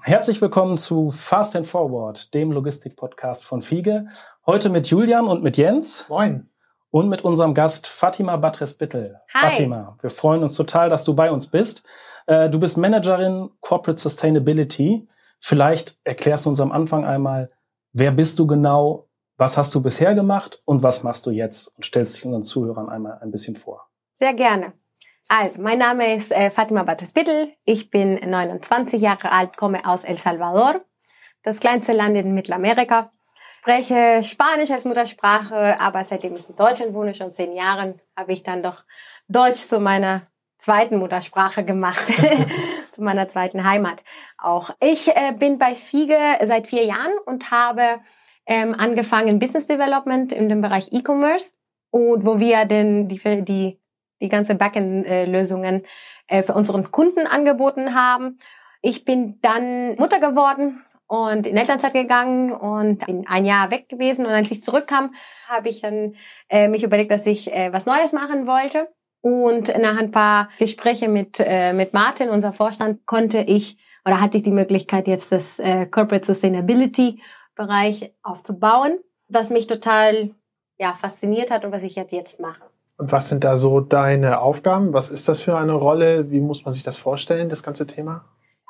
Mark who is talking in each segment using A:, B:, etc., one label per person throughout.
A: Herzlich willkommen zu Fast and Forward, dem Logistik-Podcast von Fiege. Heute mit Julian und mit Jens.
B: Moin.
A: Und mit unserem Gast Fatima Batres-Bittel.
C: Hi.
A: Fatima, wir freuen uns total, dass du bei uns bist. Äh, Du bist Managerin Corporate Sustainability. Vielleicht erklärst du uns am Anfang einmal, wer bist du genau, was hast du bisher gemacht und was machst du jetzt? Und stellst dich unseren Zuhörern einmal ein bisschen vor.
C: Sehr gerne. Also, mein Name ist äh, Fatima Bates-Bittel. Ich bin 29 Jahre alt, komme aus El Salvador, das kleinste Land in Mittelamerika. Spreche Spanisch als Muttersprache, aber seitdem ich in Deutschland wohne, schon zehn Jahren, habe ich dann doch Deutsch zu meiner zweiten Muttersprache gemacht, zu meiner zweiten Heimat. Auch ich äh, bin bei Fiege seit vier Jahren und habe ähm, angefangen Business Development in dem Bereich E-Commerce und wo wir denn die, die die ganze Backend-Lösungen äh, für unseren Kunden angeboten haben. Ich bin dann Mutter geworden und in Elternzeit gegangen und bin ein Jahr weg gewesen. Und als ich zurückkam, habe ich dann äh, mich überlegt, dass ich äh, was Neues machen wollte. Und nach ein paar Gespräche mit, äh, mit Martin, unser Vorstand, konnte ich oder hatte ich die Möglichkeit, jetzt das äh, Corporate Sustainability Bereich aufzubauen, was mich total ja, fasziniert hat und was ich jetzt, jetzt mache.
B: Was sind da so deine Aufgaben? Was ist das für eine Rolle? Wie muss man sich das vorstellen, das ganze Thema?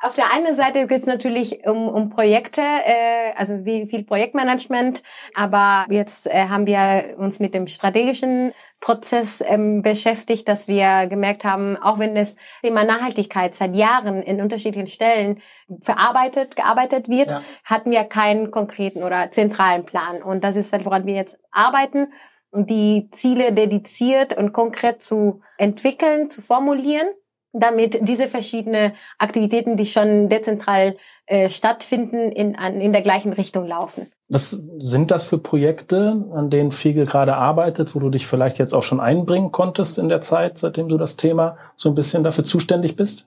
C: Auf der einen Seite geht es natürlich um, um Projekte, äh, also wie viel Projektmanagement, aber jetzt äh, haben wir uns mit dem strategischen Prozess ähm, beschäftigt, dass wir gemerkt haben, auch wenn das Thema Nachhaltigkeit seit Jahren in unterschiedlichen Stellen verarbeitet, gearbeitet wird,
B: Ja.
C: hatten wir keinen konkreten oder zentralen Plan. Und das ist halt, woran wir jetzt arbeiten, die Ziele dediziert und konkret zu entwickeln, zu formulieren damit diese verschiedenen Aktivitäten, die schon dezentral äh, stattfinden, in, an, in der gleichen Richtung laufen.
A: Was sind das für Projekte, an denen Fiegel gerade arbeitet, wo du dich vielleicht jetzt auch schon einbringen konntest in der Zeit, seitdem du das Thema so ein bisschen dafür zuständig bist?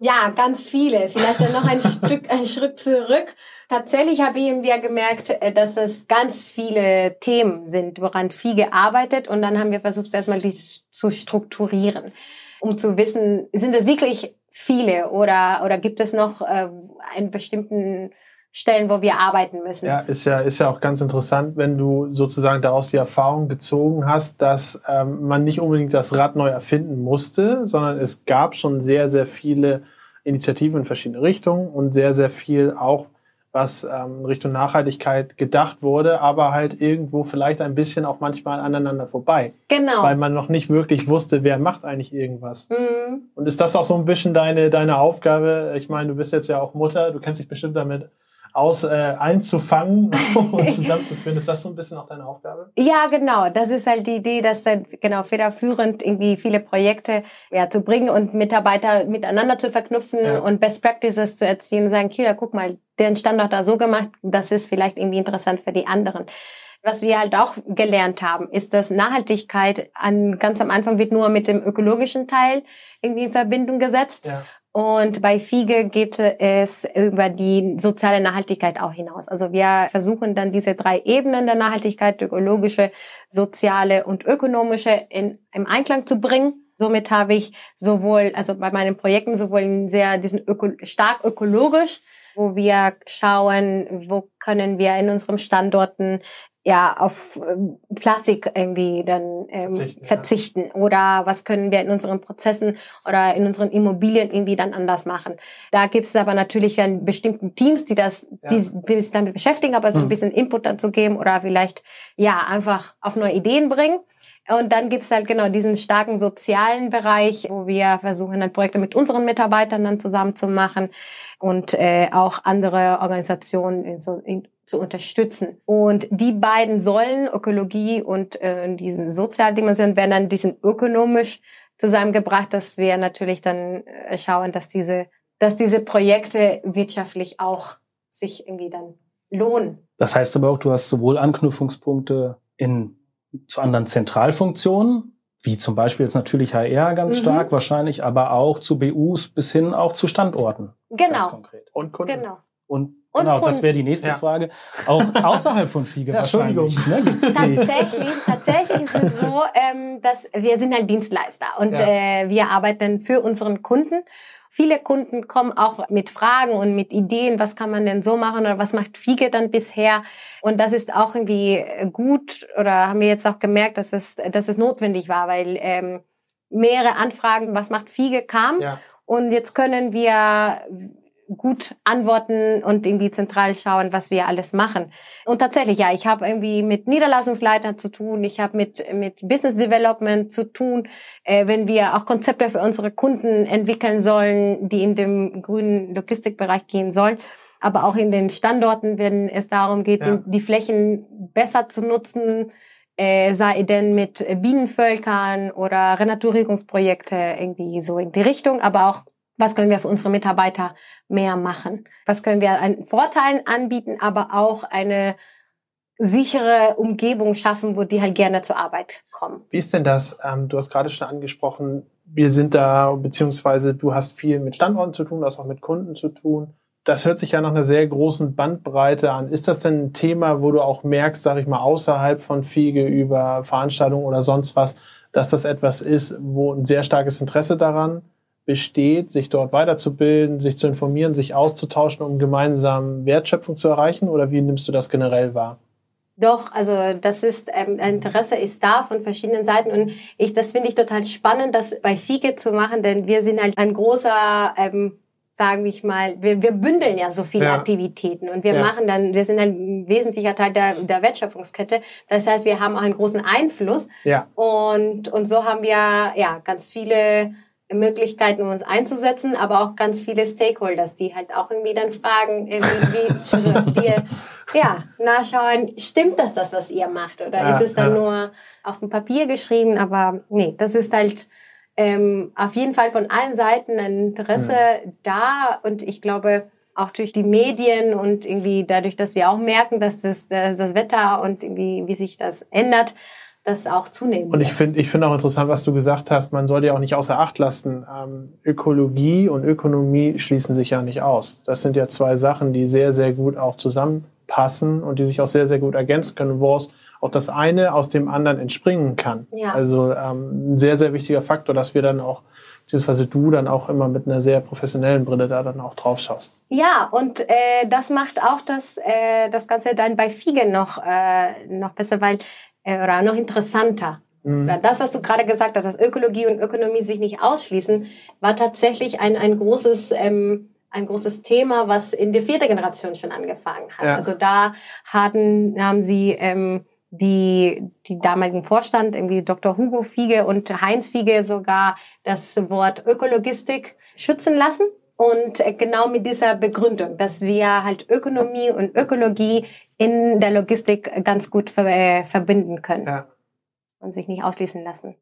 C: Ja, ganz viele. Vielleicht dann noch ein Stück, ein Schritt zurück. Tatsächlich habe ich irgendwie gemerkt, äh, dass es ganz viele Themen sind, woran Fiege arbeitet. Und dann haben wir versucht, erstmal die zu strukturieren, um zu wissen, sind es wirklich viele oder, oder gibt es noch äh, einen bestimmten Stellen, wo wir arbeiten müssen?
B: Ja, ist ja, ist ja auch ganz interessant, wenn du sozusagen daraus die Erfahrung gezogen hast, dass ähm, man nicht unbedingt das Rad neu erfinden musste, sondern es gab schon sehr, sehr viele Initiativen in verschiedene Richtungen und sehr, sehr viel auch, was ähm, Richtung Nachhaltigkeit gedacht wurde, aber halt irgendwo vielleicht ein bisschen auch manchmal aneinander vorbei,
C: Genau.
B: weil man noch nicht wirklich wusste, wer macht eigentlich irgendwas.
C: Mhm.
B: Und ist das auch so ein bisschen deine, deine Aufgabe? Ich meine, du bist jetzt ja auch Mutter, du kennst dich bestimmt damit aus, äh, einzufangen und zusammenzuführen. Ist das so ein bisschen auch deine Aufgabe?
C: Ja, genau. Das ist halt die Idee, dass dann genau federführend irgendwie viele Projekte ja, zu bringen und Mitarbeiter miteinander zu verknüpfen
B: Ja.
C: und Best Practices zu erzielen und sagen, Kira, guck mal, den Standort da so gemacht, das ist vielleicht irgendwie interessant für die anderen. Was wir halt auch gelernt haben, ist, dass Nachhaltigkeit an, ganz am Anfang wird nur mit dem ökologischen Teil irgendwie in Verbindung gesetzt.
B: Ja.
C: Und bei Fiege geht es über die soziale Nachhaltigkeit auch hinaus. Also wir versuchen dann diese drei Ebenen der Nachhaltigkeit, ökologische, soziale und ökonomische, in, im Einklang zu bringen. Somit habe ich sowohl, also bei meinen Projekten sowohl sehr diesen öko, stark ökologisch, wo wir schauen, wo können wir in unseren Standorten ja auf ähm, Plastik irgendwie dann ähm,
B: Verzichten,
C: verzichten,
B: ja.
C: oder was können wir in unseren Prozessen oder in unseren Immobilien irgendwie dann anders machen. Da gibt es aber natürlich dann bestimmten Teams, die das,
B: Ja.
C: die, die sich damit beschäftigen, aber so ein
A: Mhm.
C: bisschen Input dann zu geben oder vielleicht ja einfach auf neue Ideen bringen. Und dann gibt's halt genau diesen starken sozialen Bereich, wo wir versuchen, dann Projekte mit unseren Mitarbeitern dann zusammen zu machen und äh, auch andere Organisationen in so, in, zu unterstützen. Und die beiden Säulen, Ökologie und äh, diese Sozialdimension, werden dann diesen ökonomisch zusammengebracht, dass wir natürlich dann äh, schauen, dass diese, dass diese Projekte wirtschaftlich auch sich irgendwie dann lohnen.
A: Das heißt aber auch, du hast sowohl Anknüpfungspunkte in zu anderen Zentralfunktionen, wie zum Beispiel jetzt natürlich HR ganz
C: Mhm.
A: stark wahrscheinlich, aber auch zu BUs bis hin auch zu Standorten. Ganz
C: Genau,
A: konkret.
B: Und Kunden.
C: genau.
A: und und genau, das wäre die nächste ja. Frage. Auch außerhalb von Fiege ja, Entschuldigung. Ne,
C: tatsächlich, tatsächlich ist es so, ähm, dass wir sind halt Dienstleister und ja. äh, wir arbeiten für unseren Kunden. Viele Kunden kommen auch mit Fragen und mit Ideen, was kann man denn so machen oder was macht Fiege dann bisher? Und das ist auch irgendwie gut oder haben wir jetzt auch gemerkt, dass es, dass es notwendig war, weil ähm, mehrere Anfragen, was macht Fiege, kam. Ja. Und jetzt können wir gut antworten und irgendwie zentral schauen, was wir alles machen. Und tatsächlich, ja, ich habe irgendwie mit Niederlassungsleitern zu tun, ich habe mit, mit Business Development zu tun, äh, wenn wir auch Konzepte für unsere Kunden entwickeln sollen, die in dem grünen Logistikbereich gehen sollen. Aber auch in den Standorten, wenn es darum geht, ja. die Flächen besser zu nutzen, äh, sei denn mit Bienenvölkern oder Renaturierungsprojekte irgendwie so in die Richtung, aber auch was können wir für unsere Mitarbeiter mehr machen? Was können wir an Vorteilen anbieten, aber auch eine sichere Umgebung schaffen, wo die halt gerne zur Arbeit kommen.
B: Wie ist denn das? Ähm, du hast gerade schon angesprochen, wir sind da, beziehungsweise du hast viel mit Standorten zu tun, du hast auch mit Kunden zu tun. Das hört sich ja nach einer sehr großen Bandbreite an. Ist das denn ein Thema, wo du auch merkst, sage ich mal, außerhalb von Fiege über Veranstaltungen oder sonst was, dass das etwas ist, wo ein sehr starkes Interesse daran besteht, sich dort weiterzubilden, sich zu informieren, sich auszutauschen, um gemeinsam Wertschöpfung zu erreichen? Oder wie nimmst du das generell wahr?
C: Doch, also das ist ähm, Interesse ist da von verschiedenen Seiten und ich das finde ich total spannend, das bei FIGE zu machen, denn wir sind halt ein großer ähm, sagen wir mal, wir, wir bündeln ja so viele ja. Aktivitäten und wir ja. machen dann, wir sind ein wesentlicher Teil der, der Wertschöpfungskette. Das heißt, wir haben auch einen großen Einfluss. Ja. Und, und so haben wir ja ganz viele Möglichkeiten, um uns einzusetzen, aber auch ganz viele Stakeholders, die halt auch irgendwie dann fragen, wie, wie also die, ja, nachschauen, stimmt das das, was ihr macht? Oder ja, ist es dann ja. nur auf dem Papier geschrieben? Aber nee, das ist halt ähm, auf jeden Fall von allen Seiten ein Interesse mhm. da und ich glaube, auch durch die Medien und irgendwie dadurch, dass wir auch merken, dass das, das Wetter und irgendwie, wie sich das ändert, das auch zunehmen.
B: Und ich finde ich finde auch interessant, was du gesagt hast, man soll ja auch nicht außer Acht lassen. Ähm, Ökologie und Ökonomie schließen sich ja nicht aus. Das sind ja zwei Sachen, die sehr, sehr gut auch zusammenpassen und die sich auch sehr, sehr gut ergänzen können, wo auch das eine aus dem anderen entspringen kann. Ja. Also ähm, ein sehr, sehr wichtiger Faktor, dass wir dann auch beziehungsweise du dann auch immer mit einer sehr professionellen Brille da dann auch drauf schaust.
C: Ja, und äh, das macht auch das, äh, das Ganze dann bei Fiege noch, äh, noch besser, weil oder noch interessanter. Mhm. Das, was du gerade gesagt hast, dass Ökologie und Ökonomie sich nicht ausschließen, war tatsächlich ein, ein großes ähm, ein großes Thema, was in der vierten Generation schon angefangen hat. Ja. Also da hatten, haben sie ähm, die, die damaligen Vorstand, irgendwie Dr. Hugo Fiege und Heinz Fiege sogar das Wort Ökologistik schützen lassen. Und äh, genau mit dieser Begründung, dass wir halt Ökonomie und Ökologie in der Logistik ganz gut ver äh, verbinden können ja. und sich nicht ausschließen lassen.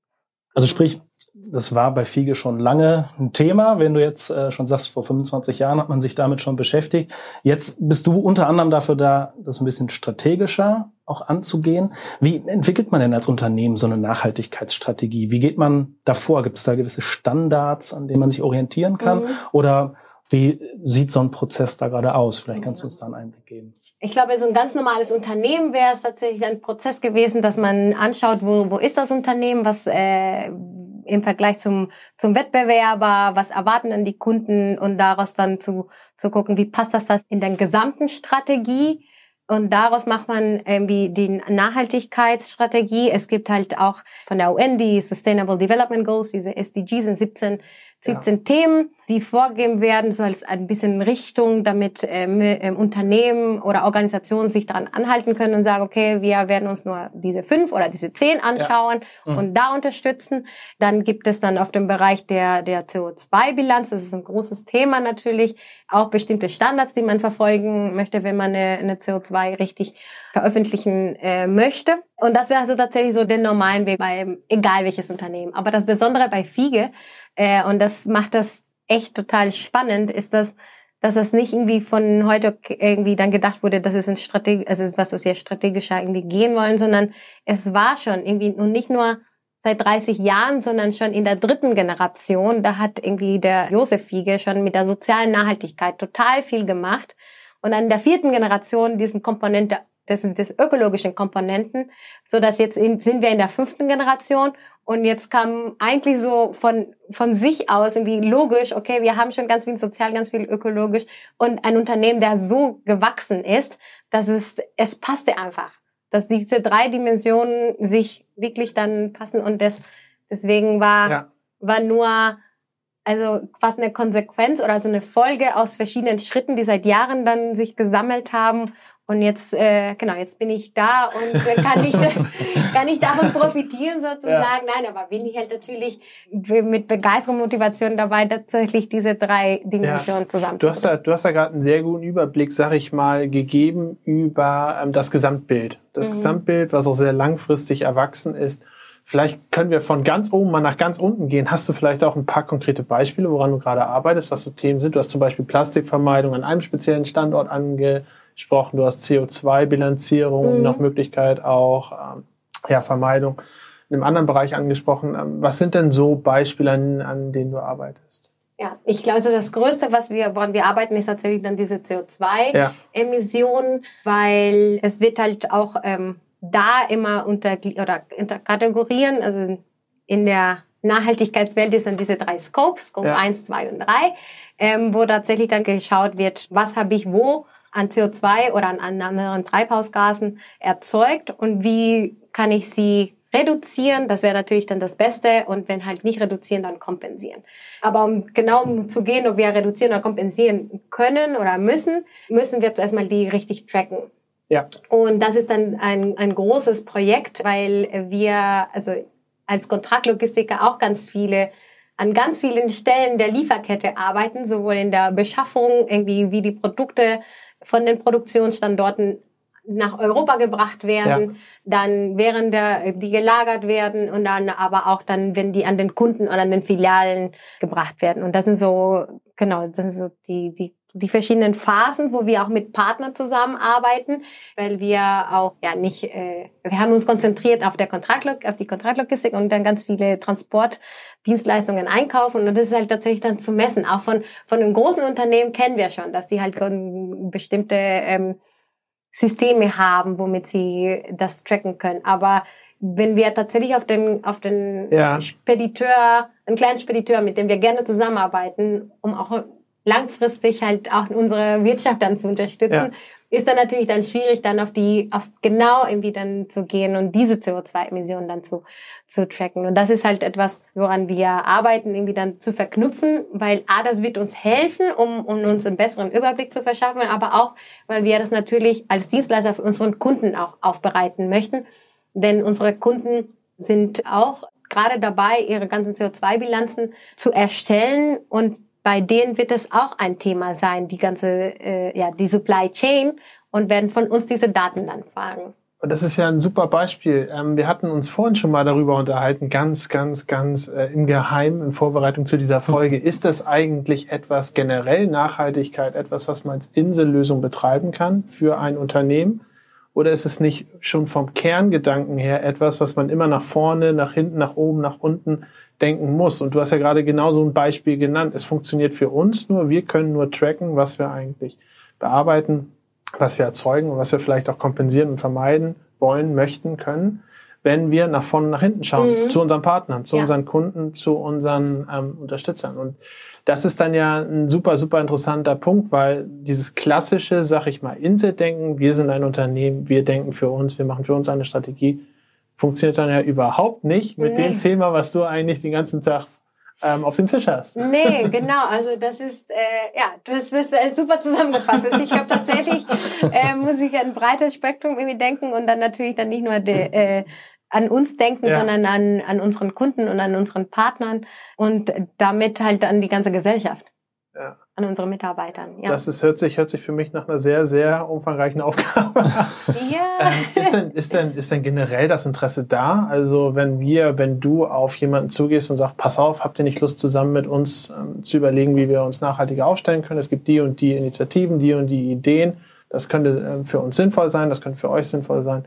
A: Also sprich, das war bei Fiege schon lange ein Thema. Wenn du jetzt äh, schon sagst, vor 25 Jahren hat man sich damit schon beschäftigt. Jetzt bist du unter anderem dafür da, das ein bisschen strategischer auch anzugehen. Wie entwickelt man denn als Unternehmen so eine Nachhaltigkeitsstrategie? Wie geht man davor? Gibt es da gewisse Standards, an denen man sich orientieren kann? Mhm. Oder wie sieht so ein Prozess da gerade aus? Vielleicht kannst du uns da einen Einblick geben.
C: Ich glaube, so ein ganz normales Unternehmen wäre es tatsächlich ein Prozess gewesen, dass man anschaut, wo, wo ist das Unternehmen, was äh, im Vergleich zum, zum Wettbewerber, was erwarten dann die Kunden und daraus dann zu, zu gucken, wie passt das, das in der gesamten Strategie und daraus macht man irgendwie die Nachhaltigkeitsstrategie. Es gibt halt auch von der UN die Sustainable Development Goals, diese SDGs sind 17 17 ja. Themen, die vorgegeben werden, so als ein bisschen Richtung, damit ähm, ähm, Unternehmen oder Organisationen sich daran anhalten können und sagen, okay, wir werden uns nur diese fünf oder diese zehn anschauen ja. mhm. und da unterstützen. Dann gibt es dann auf dem Bereich der, der CO2-Bilanz, das ist ein großes Thema natürlich, auch bestimmte Standards, die man verfolgen möchte, wenn man eine, eine CO2 richtig veröffentlichen äh, möchte. Und das wäre also tatsächlich so der normalen Weg bei egal welches Unternehmen. Aber das Besondere bei Fiege, äh, und das macht das echt total spannend, ist das, dass das nicht irgendwie von heute irgendwie dann gedacht wurde, dass es ein Strateg also was wir strategischer irgendwie gehen wollen, sondern es war schon irgendwie und nicht nur seit 30 Jahren, sondern schon in der dritten Generation. Da hat irgendwie der Josef Fiege schon mit der sozialen Nachhaltigkeit total viel gemacht. und dann in der vierten Generation diesen Komponente sind das ökologischen Komponenten, so dass jetzt in, sind wir in der fünften Generation und jetzt kam eigentlich so von, von sich aus irgendwie logisch, okay, wir haben schon ganz viel sozial, ganz viel ökologisch und ein Unternehmen, der so gewachsen ist, dass es, es passte einfach. Dass diese drei Dimensionen sich wirklich dann passen und das, deswegen war, ja. war nur, also fast eine Konsequenz oder so eine Folge aus verschiedenen Schritten, die seit Jahren dann sich gesammelt haben und jetzt, äh, genau, jetzt bin ich da und kann ich das, kann ich davon profitieren sozusagen. Ja. Nein, aber bin ich halt natürlich mit Begeisterung, Motivation dabei, tatsächlich diese drei Dimensionen ja. zusammen.
B: Du hast da, du hast da gerade einen sehr guten Überblick, sag ich mal, gegeben über ähm, das Gesamtbild. Das mhm. Gesamtbild, was auch sehr langfristig erwachsen ist. Vielleicht können wir von ganz oben mal nach ganz unten gehen. Hast du vielleicht auch ein paar konkrete Beispiele, woran du gerade arbeitest, was so Themen sind? Du hast zum Beispiel Plastikvermeidung an einem speziellen Standort ange gesprochen, du hast CO2-Bilanzierung, mhm. nach Möglichkeit auch ähm, ja, Vermeidung in einem anderen Bereich angesprochen. Ähm, was sind denn so Beispiele, an, an denen du arbeitest?
C: Ja, ich glaube, also das Größte, was wir, woran wir arbeiten, ist tatsächlich dann diese CO2-Emissionen, ja. weil es wird halt auch ähm, da immer unter oder unter Kategorien, also in der Nachhaltigkeitswelt ist dann diese drei Scopes, Scope ja. 1, 2 und 3, ähm, wo tatsächlich dann geschaut wird, was habe ich wo an CO2 oder an anderen Treibhausgasen erzeugt und wie kann ich sie reduzieren, das wäre natürlich dann das Beste und wenn halt nicht reduzieren, dann kompensieren. Aber um genau um zu gehen, ob wir reduzieren oder kompensieren können oder müssen, müssen wir zuerst mal die richtig tracken. Ja. Und das ist dann ein, ein großes Projekt, weil wir, also als Kontraktlogistiker auch ganz viele an ganz vielen Stellen der Lieferkette arbeiten, sowohl in der Beschaffung, irgendwie wie die Produkte von den Produktionsstandorten nach Europa gebracht werden, ja. dann während der, die gelagert werden und dann aber auch dann, wenn die an den Kunden oder an den Filialen gebracht werden. Und das sind so, genau, das sind so die, die die verschiedenen Phasen, wo wir auch mit Partnern zusammenarbeiten, weil wir auch ja nicht, äh, wir haben uns konzentriert auf der Kontraktlog, auf die Kontraktlogistik und dann ganz viele Transportdienstleistungen einkaufen und das ist halt tatsächlich dann zu messen. Auch von von einem großen Unternehmen kennen wir schon, dass die halt bestimmte ähm, Systeme haben, womit sie das tracken können. Aber wenn wir tatsächlich auf den, auf den ja. Spediteur, einen kleinen Spediteur, mit dem wir gerne zusammenarbeiten, um auch langfristig halt auch unsere Wirtschaft dann zu unterstützen, ja. ist dann natürlich dann schwierig, dann auf die, auf genau irgendwie dann zu gehen und diese CO2-Emissionen dann zu, zu tracken. Und das ist halt etwas, woran wir arbeiten, irgendwie dann zu verknüpfen, weil A, das wird uns helfen, um, um uns einen besseren Überblick zu verschaffen, aber auch, weil wir das natürlich als Dienstleister für unseren Kunden auch aufbereiten möchten. Denn unsere Kunden sind auch gerade dabei, ihre ganzen CO2-Bilanzen zu erstellen und bei denen wird es auch ein Thema sein, die ganze, äh, ja, die Supply Chain und werden von uns diese Daten dann fragen.
B: Das ist ja ein super Beispiel. Ähm, wir hatten uns vorhin schon mal darüber unterhalten, ganz, ganz, ganz äh, im Geheimen in Vorbereitung zu dieser Folge. Ist das eigentlich etwas generell Nachhaltigkeit, etwas, was man als Insellösung betreiben kann für ein Unternehmen? Oder ist es nicht schon vom Kerngedanken her etwas, was man immer nach vorne, nach hinten, nach oben, nach unten denken muss. Und du hast ja gerade genau so ein Beispiel genannt. Es funktioniert für uns nur. Wir können nur tracken, was wir eigentlich bearbeiten, was wir erzeugen und was wir vielleicht auch kompensieren und vermeiden wollen, möchten, können, wenn wir nach vorne, nach hinten schauen, mhm. zu unseren Partnern, zu ja. unseren Kunden, zu unseren ähm, Unterstützern. Und das ist dann ja ein super, super interessanter Punkt, weil dieses klassische, sag ich mal, Inset-Denken, wir sind ein Unternehmen, wir denken für uns, wir machen für uns eine Strategie, funktioniert dann ja überhaupt nicht mit nee. dem Thema, was du eigentlich den ganzen Tag ähm, auf dem Tisch hast.
C: Nee, genau. Also das ist, äh, ja, das ist äh, super zusammengefasst. Also ich glaube tatsächlich, äh, muss ich ein breites Spektrum irgendwie denken und dann natürlich dann nicht nur de, äh, an uns denken, ja. sondern an, an unseren Kunden und an unseren Partnern und damit halt an die ganze Gesellschaft. Ja an unsere Mitarbeitern.
B: Ja. Das ist, hört, sich, hört sich für mich nach einer sehr, sehr umfangreichen Aufgabe an. ja. Ähm, ist, denn, ist, denn, ist denn generell das Interesse da? Also wenn wir, wenn du auf jemanden zugehst und sagst, pass auf, habt ihr nicht Lust zusammen mit uns ähm, zu überlegen, wie wir uns nachhaltiger aufstellen können? Es gibt die und die Initiativen, die und die Ideen. Das könnte äh, für uns sinnvoll sein, das könnte für euch sinnvoll sein.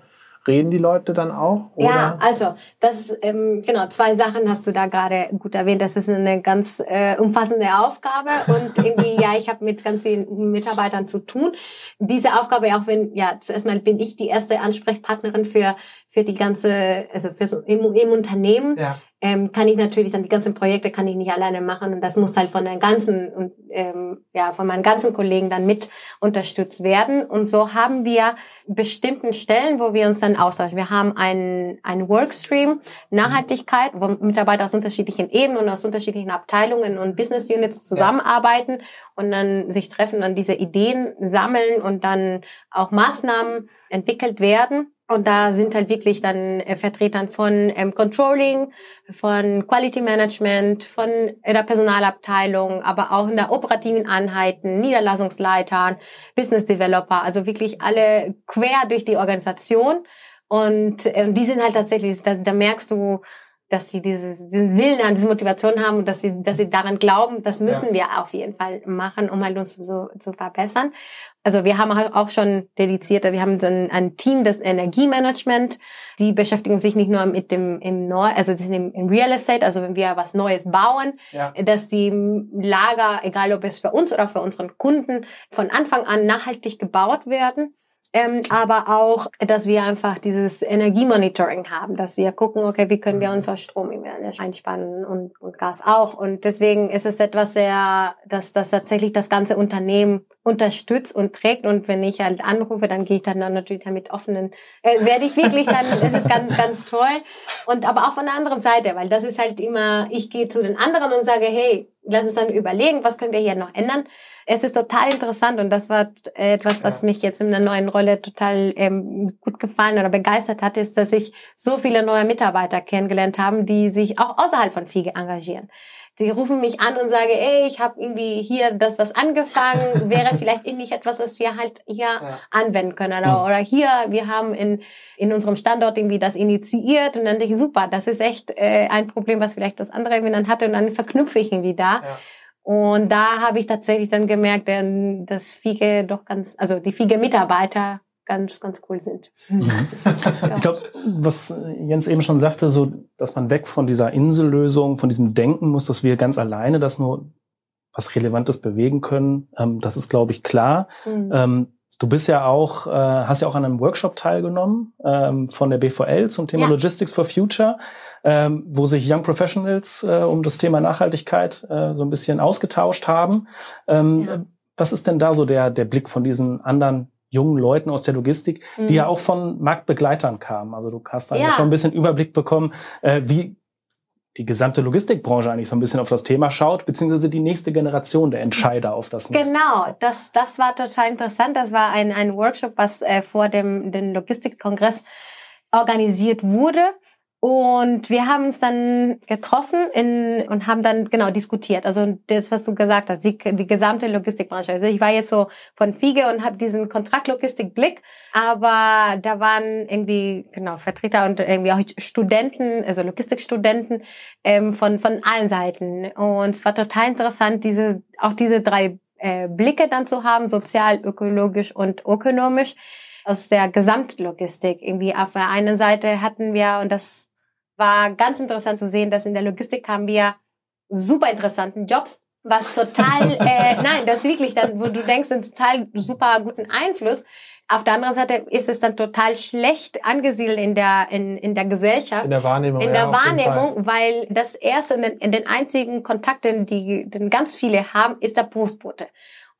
B: Reden die Leute dann auch?
C: Oder? Ja, also das ähm, genau zwei Sachen hast du da gerade gut erwähnt. Das ist eine ganz äh, umfassende Aufgabe und irgendwie ja, ich habe mit ganz vielen Mitarbeitern zu tun. Diese Aufgabe auch wenn ja zuerst mal bin ich die erste Ansprechpartnerin für für die ganze also für so im, im Unternehmen. Ja ähm, kann ich natürlich dann die ganzen Projekte kann ich nicht alleine machen und das muss halt von der ganzen und ähm, ja von meinen ganzen Kollegen dann mit unterstützt werden und so haben wir bestimmten Stellen, wo wir uns dann austauschen. Wir haben einen einen Workstream Nachhaltigkeit, wo Mitarbeiter aus unterschiedlichen Ebenen und aus unterschiedlichen Abteilungen und Business Units zusammenarbeiten ja. und dann sich treffen, dann diese Ideen sammeln und dann auch Maßnahmen entwickelt werden. Und da sind halt wirklich dann äh, Vertretern von ähm, Controlling, von Quality Management, von der Personalabteilung, aber auch in der operativen Einheiten, Niederlassungsleitern, Business Developer, also wirklich alle quer durch die Organisation. Und ähm, die sind halt tatsächlich, da, da merkst du, dass sie dieses, diesen Willen an diese Motivation haben und dass sie, dass sie daran glauben, das müssen ja. wir auf jeden Fall machen, um halt uns so zu verbessern. Also wir haben auch schon dedizierte, wir haben ein, ein Team des Energiemanagement, die beschäftigen sich nicht nur mit dem im Neu, also das im, im Real Estate, also wenn wir was Neues bauen, ja. dass die Lager, egal ob es für uns oder für unseren Kunden, von Anfang an nachhaltig gebaut werden ähm, aber auch, dass wir einfach dieses Energiemonitoring haben, dass wir gucken, okay, wie können wir mhm. unser Strom einspannen und, und Gas auch. Und deswegen ist es etwas sehr, dass das tatsächlich das ganze Unternehmen unterstützt und trägt. Und wenn ich halt anrufe, dann gehe ich dann, dann natürlich damit offenen, äh, werde ich wirklich dann, es ist ganz, ganz toll. Und aber auch von der anderen Seite, weil das ist halt immer, ich gehe zu den anderen und sage, hey, lass uns dann überlegen, was können wir hier noch ändern es ist total interessant und das war etwas, was ja. mich jetzt in der neuen Rolle total ähm, gut gefallen oder begeistert hat, ist, dass ich so viele neue Mitarbeiter kennengelernt habe, die sich auch außerhalb von FIGE engagieren. Sie rufen mich an und sagen, ey, ich habe irgendwie hier das was angefangen, wäre vielleicht nicht etwas, was wir halt hier ja. anwenden können. Oder, oder hier, wir haben in, in unserem Standort irgendwie das initiiert und dann denke ich, super, das ist echt äh, ein Problem, was vielleicht das andere irgendwie dann hatte und dann verknüpfe ich irgendwie da. Ja. Und da habe ich tatsächlich dann gemerkt, dass Fiege doch ganz, also die Fiege-Mitarbeiter ganz, ganz cool sind. Mhm.
A: ja. Ich glaube, was Jens eben schon sagte, so, dass man weg von dieser Insellösung, von diesem Denken muss, dass wir ganz alleine das nur was Relevantes bewegen können. Ähm, das ist, glaube ich, klar. Mhm. Ähm, Du bist ja auch, äh, hast ja auch an einem Workshop teilgenommen ähm, von der BVL zum Thema ja. Logistics for Future, ähm, wo sich Young Professionals äh, um das Thema Nachhaltigkeit äh, so ein bisschen ausgetauscht haben. Ähm, ja. Was ist denn da so der, der Blick von diesen anderen jungen Leuten aus der Logistik, die mhm. ja auch von Marktbegleitern kamen? Also du hast da ja. schon ein bisschen Überblick bekommen. Äh, wie die gesamte Logistikbranche eigentlich so ein bisschen auf das Thema schaut, beziehungsweise die nächste Generation der Entscheider auf das
C: Nest. Genau, das, das war total interessant. Das war ein, ein Workshop, was äh, vor dem, dem Logistikkongress organisiert wurde. Und wir haben uns dann getroffen in, und haben dann genau diskutiert. Also das, was du gesagt hast, die, die gesamte Logistikbranche. Also ich war jetzt so von Fiege und habe diesen Kontraktlogistikblick, aber da waren irgendwie genau Vertreter und irgendwie auch Studenten, also Logistikstudenten ähm, von von allen Seiten. Und es war total interessant, diese auch diese drei äh, Blicke dann zu haben, sozial, ökologisch und ökonomisch aus der Gesamtlogistik. Irgendwie auf der einen Seite hatten wir, und das war ganz interessant zu sehen, dass in der Logistik haben wir super interessanten Jobs, was total, äh, nein, das ist wirklich dann, wo du denkst, einen total super guten Einfluss. Auf der anderen Seite ist es dann total schlecht angesiedelt in der, in, in der Gesellschaft.
B: In der Wahrnehmung.
C: In der ja, Wahrnehmung, weil das erste und den, den einzigen Kontakt, den, die, den ganz viele haben, ist der Postbote.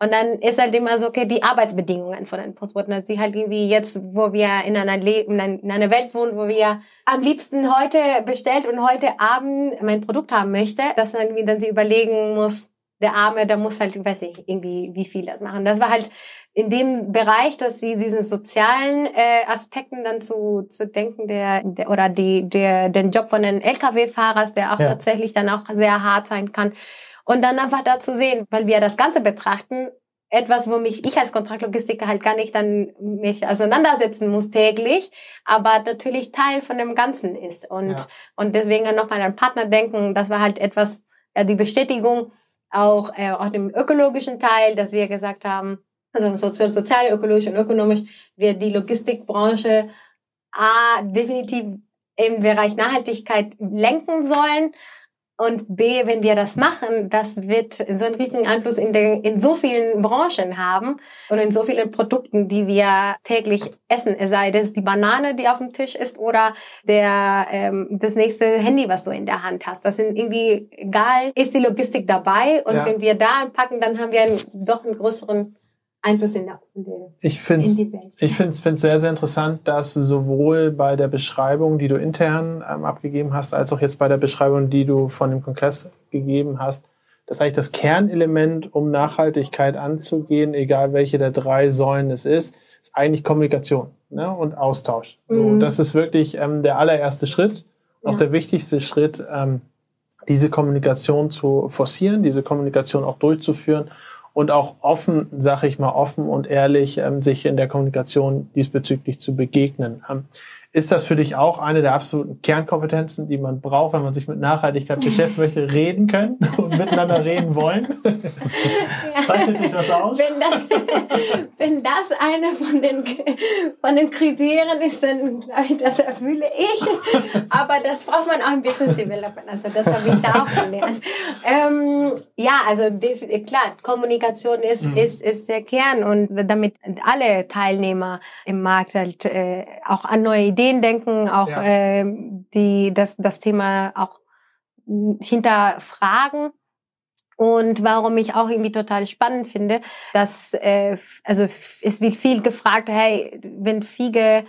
C: Und dann ist halt immer so, okay, die Arbeitsbedingungen von den Postboten. Dass sie halt irgendwie jetzt, wo wir in einer, Le in einer Welt wohnen, wo wir am liebsten heute bestellt und heute Abend mein Produkt haben möchte, dass man irgendwie dann sie überlegen muss, der Arme, der muss halt, weiß ich, irgendwie, wie viel das machen. Das war halt in dem Bereich, dass sie diesen sozialen äh, Aspekten dann zu, zu denken, der, der oder die, der, den Job von den Lkw-Fahrers, der auch ja. tatsächlich dann auch sehr hart sein kann und dann einfach da zu sehen, weil wir das Ganze betrachten, etwas, wo mich ich als Kontraktlogistiker halt gar nicht dann mich auseinandersetzen muss täglich, aber natürlich Teil von dem Ganzen ist und ja. und deswegen dann nochmal an Partner denken, das war halt etwas ja, die Bestätigung auch äh, auch dem ökologischen Teil, dass wir gesagt haben, also sozial, sozial ökologisch und ökonomisch wird die Logistikbranche A, definitiv im Bereich Nachhaltigkeit lenken sollen und B, wenn wir das machen, das wird so einen riesigen Einfluss in, den, in so vielen Branchen haben und in so vielen Produkten, die wir täglich essen. Es sei das die Banane, die auf dem Tisch ist oder der ähm, das nächste Handy, was du in der Hand hast. Das sind irgendwie egal, ist die Logistik dabei und ja. wenn wir da anpacken, dann haben wir einen, doch einen größeren Einfluss in, der, in, der,
B: ich find's, in die Welt. Ich finde es sehr, sehr interessant, dass sowohl bei der Beschreibung, die du intern ähm, abgegeben hast, als auch jetzt bei der Beschreibung, die du von dem Kongress gegeben hast, dass eigentlich das Kernelement, um Nachhaltigkeit anzugehen, egal welche der drei Säulen es ist, ist eigentlich Kommunikation ne? und Austausch. Mhm. So, das ist wirklich ähm, der allererste Schritt, auch ja. der wichtigste Schritt, ähm, diese Kommunikation zu forcieren, diese Kommunikation auch durchzuführen und auch offen, sage ich mal, offen und ehrlich ähm, sich in der Kommunikation diesbezüglich zu begegnen. Ähm, ist das für dich auch eine der absoluten Kernkompetenzen, die man braucht, wenn man sich mit Nachhaltigkeit beschäftigen möchte, reden können und miteinander reden wollen? Zeichnet dich das aus?
C: Wenn das, wenn das eine von den, von den Kriterien ist, dann glaube ich, das erfülle ich. Aber das braucht man auch im Business Development. Also das habe ich da auch gelernt. Ähm, ja, also klar, Kommunikation ist, mhm. ist, ist der Kern und damit alle Teilnehmer im Markt halt äh, auch an neue Ideen Ideen denken, auch ja. äh, die das das Thema auch hinterfragen. Und warum ich auch irgendwie total spannend finde, dass äh, also es wird viel gefragt, hey, wenn Fiege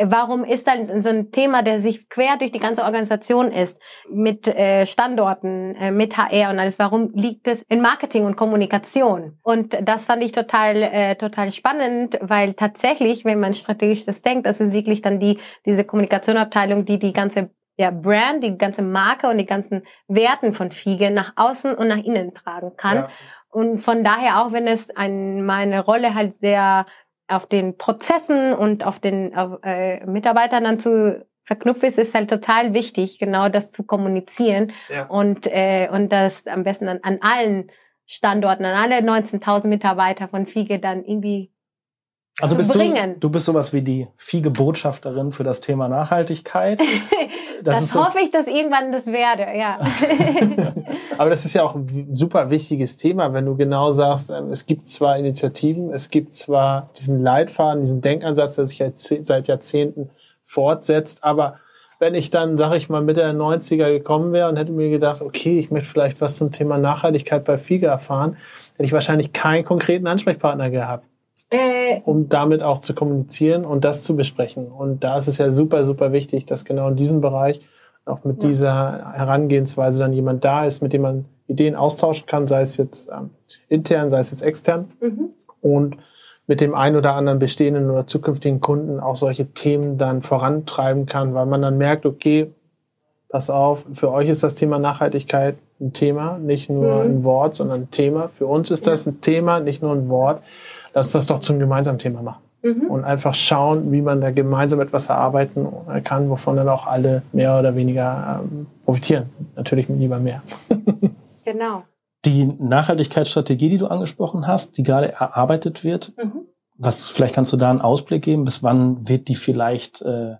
C: Warum ist dann so ein Thema, der sich quer durch die ganze Organisation ist, mit äh, Standorten, äh, mit HR und alles, warum liegt es in Marketing und Kommunikation? Und das fand ich total, äh, total spannend, weil tatsächlich, wenn man strategisch das denkt, das ist wirklich dann die, diese Kommunikationabteilung, die die ganze ja, Brand, die ganze Marke und die ganzen Werten von Fiege nach außen und nach innen tragen kann. Ja. Und von daher auch, wenn es an meine Rolle halt sehr auf den Prozessen und auf den auf, äh, Mitarbeitern dann zu verknüpft ist, ist halt total wichtig, genau das zu kommunizieren ja. und äh, und das am besten an, an allen Standorten, an alle 19.000 Mitarbeiter von Fiege dann irgendwie
A: also bist du, du bist sowas wie die Fiege-Botschafterin für das Thema Nachhaltigkeit.
C: Das, das hoffe so ich, dass irgendwann das werde, ja.
B: Aber das ist ja auch ein super wichtiges Thema, wenn du genau sagst, ähm, es gibt zwar Initiativen, es gibt zwar diesen Leitfaden, diesen Denkansatz, der sich seit Jahrzehnten fortsetzt, aber wenn ich dann, sag ich mal, Mitte der 90er gekommen wäre und hätte mir gedacht, okay, ich möchte vielleicht was zum Thema Nachhaltigkeit bei FIGE erfahren, hätte ich wahrscheinlich keinen konkreten Ansprechpartner gehabt. Äh, um damit auch zu kommunizieren und das zu besprechen. Und da ist es ja super, super wichtig, dass genau in diesem Bereich auch mit ja. dieser Herangehensweise dann jemand da ist, mit dem man Ideen austauschen kann, sei es jetzt ähm, intern, sei es jetzt extern. Mhm. Und mit dem ein oder anderen bestehenden oder zukünftigen Kunden auch solche Themen dann vorantreiben kann, weil man dann merkt, okay, pass auf, für euch ist das Thema Nachhaltigkeit ein Thema, nicht nur mhm. ein Wort, sondern ein Thema. Für uns ist das ein Thema, nicht nur ein Wort lass das doch zum gemeinsamen Thema machen. Mhm. Und einfach schauen, wie man da gemeinsam etwas erarbeiten kann, wovon dann auch alle mehr oder weniger ähm, profitieren. Natürlich lieber mehr.
C: genau.
A: Die Nachhaltigkeitsstrategie, die du angesprochen hast, die gerade erarbeitet wird, mhm. was vielleicht kannst du da einen Ausblick geben, bis wann wird die vielleicht äh,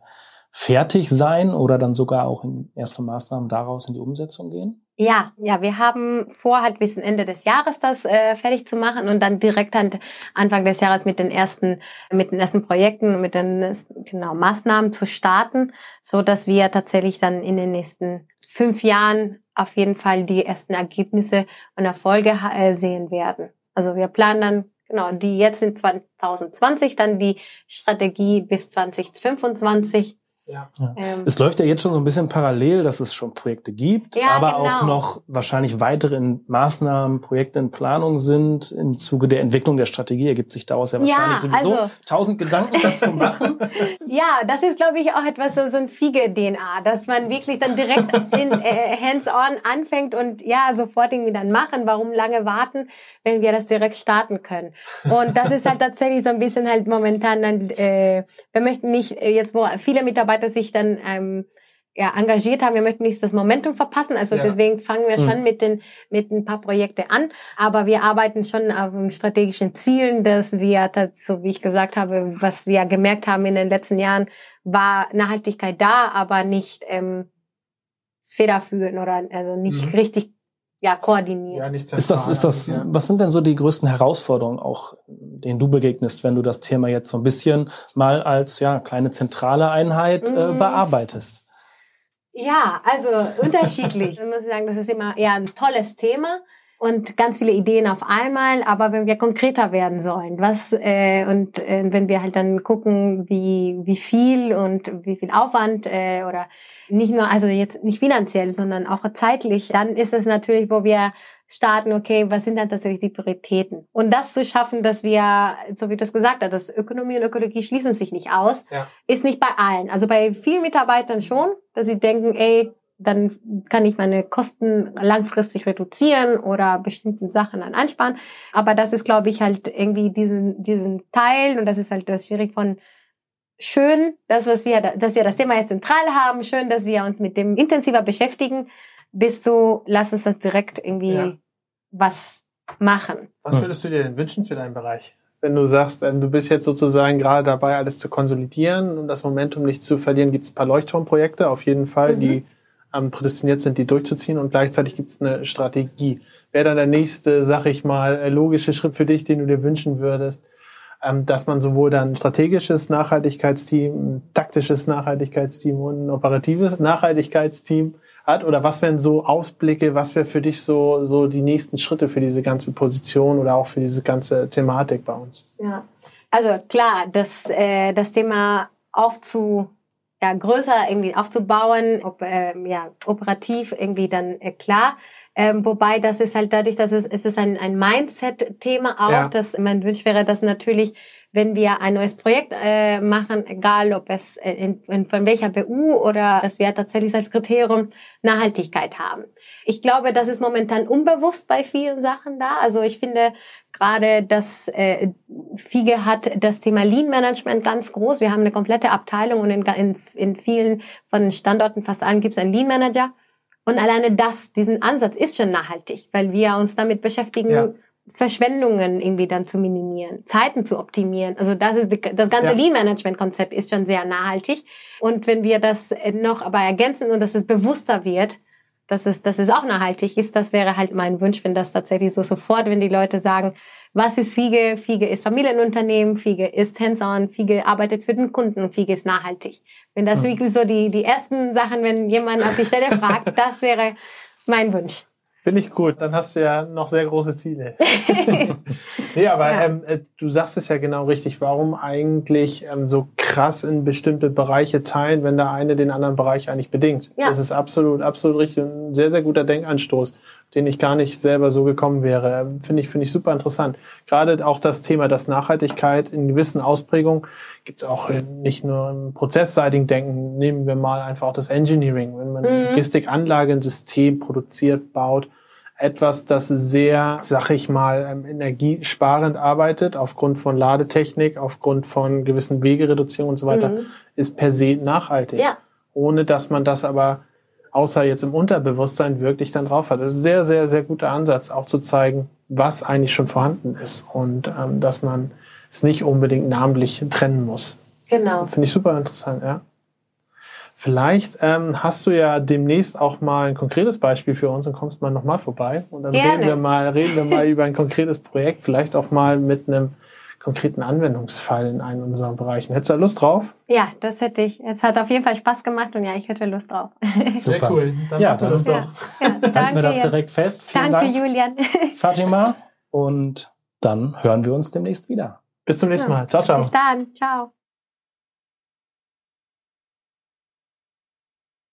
A: fertig sein oder dann sogar auch in erste Maßnahmen daraus in die Umsetzung gehen?
C: Ja, ja, wir haben vor, halt bis Ende des Jahres das äh, fertig zu machen und dann direkt an Anfang des Jahres mit den ersten, mit den ersten Projekten, mit den genau Maßnahmen zu starten, so dass wir tatsächlich dann in den nächsten fünf Jahren auf jeden Fall die ersten Ergebnisse und Erfolge äh, sehen werden. Also wir planen dann genau die jetzt in 2020, dann die Strategie bis 2025
A: ja. Ähm, es läuft ja jetzt schon so ein bisschen parallel, dass es schon Projekte gibt, ja, aber genau. auch noch wahrscheinlich weitere Maßnahmen, Projekte in Planung sind. Im Zuge der Entwicklung der Strategie ergibt sich daraus ja wahrscheinlich ja, sowieso also, tausend Gedanken, das zu machen.
C: ja, das ist, glaube ich, auch etwas so, so ein Fiege-DNA, dass man wirklich dann direkt in äh, hands-on anfängt und ja, sofort irgendwie dann machen. Warum lange warten, wenn wir das direkt starten können? Und das ist halt tatsächlich so ein bisschen halt momentan dann, äh, wir möchten nicht äh, jetzt, wo viele Mitarbeiter Mitarbeiter sich dann ähm, ja, engagiert haben. Wir möchten nicht das Momentum verpassen. Also ja. deswegen fangen wir schon mhm. mit den mit ein paar Projekte an. Aber wir arbeiten schon auf strategischen Zielen, dass wir, so wie ich gesagt habe, was wir gemerkt haben in den letzten Jahren, war Nachhaltigkeit da, aber nicht ähm, federführend oder also nicht mhm. richtig ja, koordiniert. Ja,
A: nicht ist das, ist das, ja. was sind denn so die größten Herausforderungen auch, denen du begegnest, wenn du das Thema jetzt so ein bisschen mal als, ja, kleine zentrale Einheit äh, mhm. bearbeitest?
C: Ja, also unterschiedlich. Ich muss sagen, das ist immer eher ein tolles Thema und ganz viele Ideen auf einmal. Aber wenn wir konkreter werden sollen, was äh, und äh, wenn wir halt dann gucken, wie wie viel und wie viel Aufwand äh, oder nicht nur also jetzt nicht finanziell, sondern auch zeitlich, dann ist es natürlich, wo wir starten, okay, was sind dann tatsächlich die Prioritäten? Und das zu schaffen, dass wir, so wie das gesagt hat, dass Ökonomie und Ökologie schließen sich nicht aus, ja. ist nicht bei allen. Also bei vielen Mitarbeitern schon, dass sie denken, ey, dann kann ich meine Kosten langfristig reduzieren oder bestimmten Sachen dann ansparen. Aber das ist, glaube ich, halt irgendwie diesen, diesen Teil, und das ist halt das schwierig von schön, dass, was wir, dass wir das Thema jetzt zentral haben, schön, dass wir uns mit dem intensiver beschäftigen, bis zu, lass uns das direkt irgendwie ja. was machen.
B: Was würdest du dir denn wünschen für deinen Bereich? Wenn du sagst, ähm, du bist jetzt sozusagen gerade dabei, alles zu konsolidieren, um das Momentum nicht zu verlieren, gibt es ein paar Leuchtturmprojekte auf jeden Fall, mhm. die ähm, prädestiniert sind, die durchzuziehen und gleichzeitig gibt es eine Strategie. Wäre dann der nächste, sag ich mal, äh, logische Schritt für dich, den du dir wünschen würdest, ähm, dass man sowohl dann strategisches Nachhaltigkeitsteam, ein taktisches Nachhaltigkeitsteam und ein operatives Nachhaltigkeitsteam hat? Oder was wären so Ausblicke, was wäre für dich so, so die nächsten Schritte für diese ganze Position oder auch für diese ganze Thematik bei uns?
C: Ja, also klar, das, äh, das Thema aufzu ja, größer irgendwie aufzubauen, ob, ähm, ja, operativ irgendwie dann äh, klar. Ähm, wobei das ist halt dadurch, dass es, es ist ein, ein Mindset-Thema auch, ja. dass mein Wunsch wäre, dass natürlich, wenn wir ein neues Projekt äh, machen, egal ob es äh, in, in, von welcher BU oder dass wir tatsächlich als Kriterium Nachhaltigkeit haben. Ich glaube, das ist momentan unbewusst bei vielen Sachen da. Also ich finde gerade, dass äh, FIGE hat das Thema Lean Management ganz groß. Wir haben eine komplette Abteilung und in, in, in vielen von den Standorten, fast allen, gibt es einen Lean Manager. Und alleine das, diesen Ansatz ist schon nachhaltig, weil wir uns damit beschäftigen, ja. Verschwendungen irgendwie dann zu minimieren, Zeiten zu optimieren. Also das ist die, das ganze ja. Lean Management Konzept ist schon sehr nachhaltig. Und wenn wir das noch aber ergänzen und dass es bewusster wird, dass es, dass es auch nachhaltig ist, das wäre halt mein Wunsch, wenn das tatsächlich so sofort, wenn die Leute sagen, was ist Fiege? Fiege ist Familienunternehmen, Fiege ist hands-on, Fiege arbeitet für den Kunden und Fiege ist nachhaltig. Wenn das mhm. wirklich so die, die ersten Sachen, wenn jemand auf die Stelle fragt, das wäre mein Wunsch.
B: Finde ich gut. Dann hast du ja noch sehr große Ziele. nee, aber ja. ähm, äh, du sagst es ja genau richtig. Warum eigentlich ähm, so krass in bestimmte Bereiche teilen, wenn der eine den anderen Bereich eigentlich bedingt? Ja. Das ist absolut, absolut richtig und ein sehr, sehr guter Denkanstoß, den ich gar nicht selber so gekommen wäre. Finde ich, finde ich super interessant. Gerade auch das Thema, dass Nachhaltigkeit in gewissen Ausprägungen gibt es auch nicht nur im prozessseitigen Denken. Nehmen wir mal einfach auch das Engineering. Wenn man mhm. Logistikanlage, ein System produziert, baut, etwas, das sehr, sag ich mal, ähm, energiesparend arbeitet, aufgrund von Ladetechnik, aufgrund von gewissen Wegereduzierung und so weiter, mhm. ist per se nachhaltig. Ja. Ohne dass man das aber außer jetzt im Unterbewusstsein wirklich dann drauf hat. Das ist ein sehr, sehr, sehr guter Ansatz, auch zu zeigen, was eigentlich schon vorhanden ist und ähm, dass man es nicht unbedingt namentlich trennen muss.
C: Genau.
B: Finde ich super interessant, ja. Vielleicht ähm, hast du ja demnächst auch mal ein konkretes Beispiel für uns und kommst mal nochmal vorbei. Und dann Gerne. reden wir mal, reden wir mal über ein konkretes Projekt, vielleicht auch mal mit einem konkreten Anwendungsfall in einem unserer Bereichen. Hättest du da Lust drauf?
C: Ja, das hätte ich. Es hat auf jeden Fall Spaß gemacht und ja, ich hätte Lust drauf.
B: Sehr Super. cool.
A: Dann ja, dann das doch. Ja, ja, danke wir das direkt fest.
C: Vielen danke, Dank, Julian.
A: Fatima. Und dann hören wir uns demnächst wieder.
B: Bis zum nächsten Mal. Ciao, ciao.
C: Bis dann. Ciao.